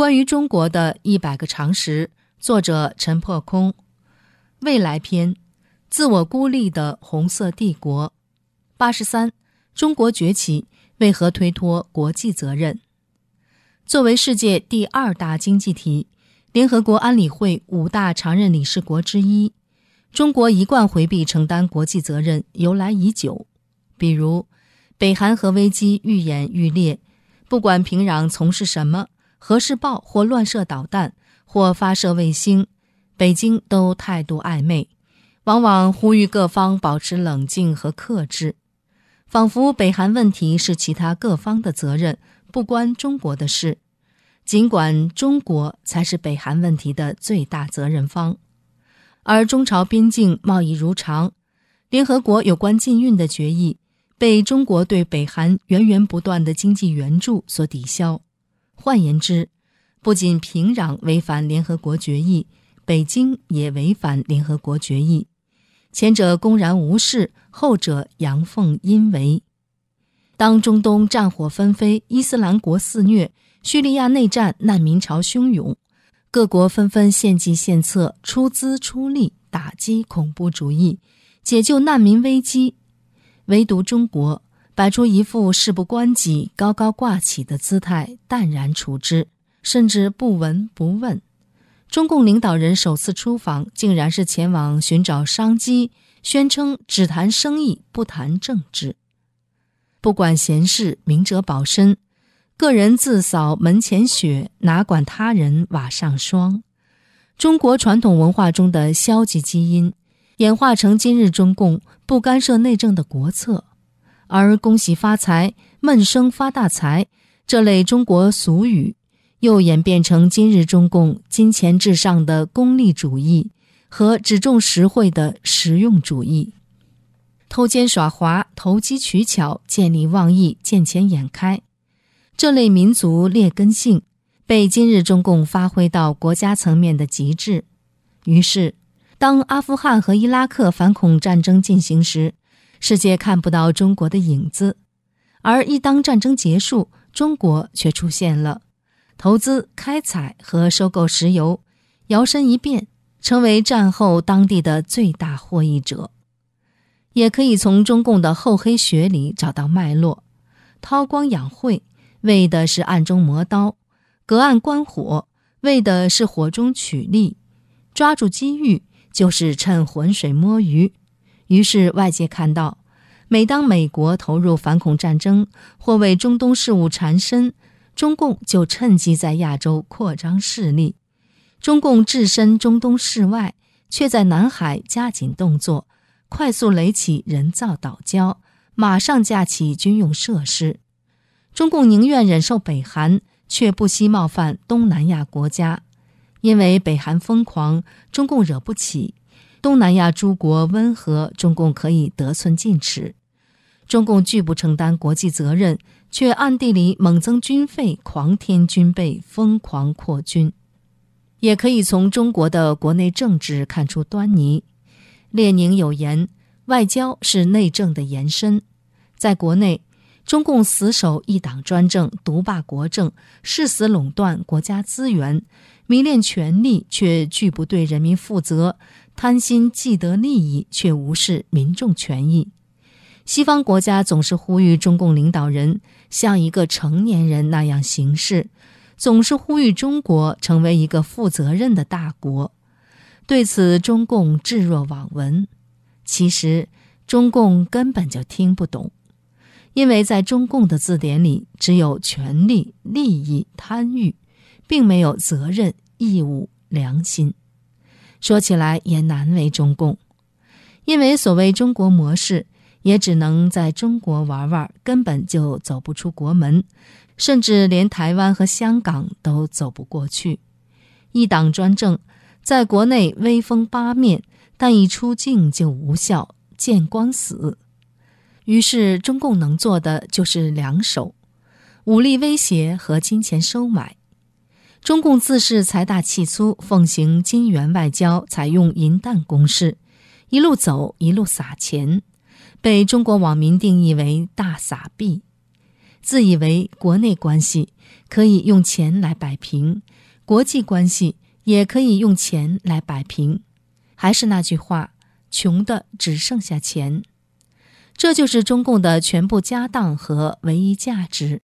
关于中国的一百个常识，作者陈破空。未来篇：自我孤立的红色帝国。八十三，中国崛起为何推脱国际责任？作为世界第二大经济体，联合国安理会五大常任理事国之一，中国一贯回避承担国际责任，由来已久。比如，北韩核危机愈演愈烈，不管平壤从事什么。核试爆或乱射导弹或发射卫星，北京都态度暧昧，往往呼吁各方保持冷静和克制，仿佛北韩问题是其他各方的责任，不关中国的事。尽管中国才是北韩问题的最大责任方，而中朝边境贸易如常，联合国有关禁运的决议被中国对北韩源源不断的经济援助所抵消。换言之，不仅平壤违反联合国决议，北京也违反联合国决议。前者公然无视，后者阳奉阴违。当中东战火纷飞，伊斯兰国肆虐，叙利亚内战，难民潮汹涌，各国纷纷献计献策，出资出力打击恐怖主义，解救难民危机，唯独中国。摆出一副事不关己、高高挂起的姿态，淡然处之，甚至不闻不问。中共领导人首次出访，竟然是前往寻找商机，宣称只谈生意，不谈政治。不管闲事，明哲保身，个人自扫门前雪，哪管他人瓦上霜。中国传统文化中的消极基因，演化成今日中共不干涉内政的国策。而“恭喜发财”“闷声发大财”这类中国俗语，又演变成今日中共金钱至上的功利主义和只重实惠的实用主义，偷奸耍滑、投机取巧、见利忘义、见钱眼开，这类民族劣根性被今日中共发挥到国家层面的极致。于是，当阿富汗和伊拉克反恐战争进行时，世界看不到中国的影子，而一当战争结束，中国却出现了，投资、开采和收购石油，摇身一变成为战后当地的最大获益者。也可以从中共的厚黑学里找到脉络：韬光养晦，为的是暗中磨刀；隔岸观火，为的是火中取栗；抓住机遇，就是趁浑水摸鱼。于是外界看到，每当美国投入反恐战争或为中东事务缠身，中共就趁机在亚洲扩张势力。中共置身中东事外，却在南海加紧动作，快速垒起人造岛礁，马上架起军用设施。中共宁愿忍受北韩，却不惜冒犯东南亚国家，因为北韩疯狂，中共惹不起。东南亚诸国温和，中共可以得寸进尺；中共拒不承担国际责任，却暗地里猛增军费、狂添军备、疯狂扩军。也可以从中国的国内政治看出端倪。列宁有言：“外交是内政的延伸。”在国内，中共死守一党专政、独霸国政，誓死垄断国家资源，迷恋权力却拒不对人民负责。贪心既得利益，却无视民众权益。西方国家总是呼吁中共领导人像一个成年人那样行事，总是呼吁中国成为一个负责任的大国。对此，中共置若罔闻。其实，中共根本就听不懂，因为在中共的字典里，只有权力、利益、贪欲，并没有责任、义务、良心。说起来也难为中共，因为所谓中国模式，也只能在中国玩玩，根本就走不出国门，甚至连台湾和香港都走不过去。一党专政，在国内威风八面，但一出境就无效，见光死。于是中共能做的就是两手武力威胁和金钱收买。中共自恃财大气粗奉行金元外交采用银弹攻势一路走一路撒钱被中国网民定义为大撒币自以为国内关系可以用钱来摆平国际关系也可以用钱来摆平。还是那句话穷的只剩下钱。这就是中共的全部家当和唯一价值。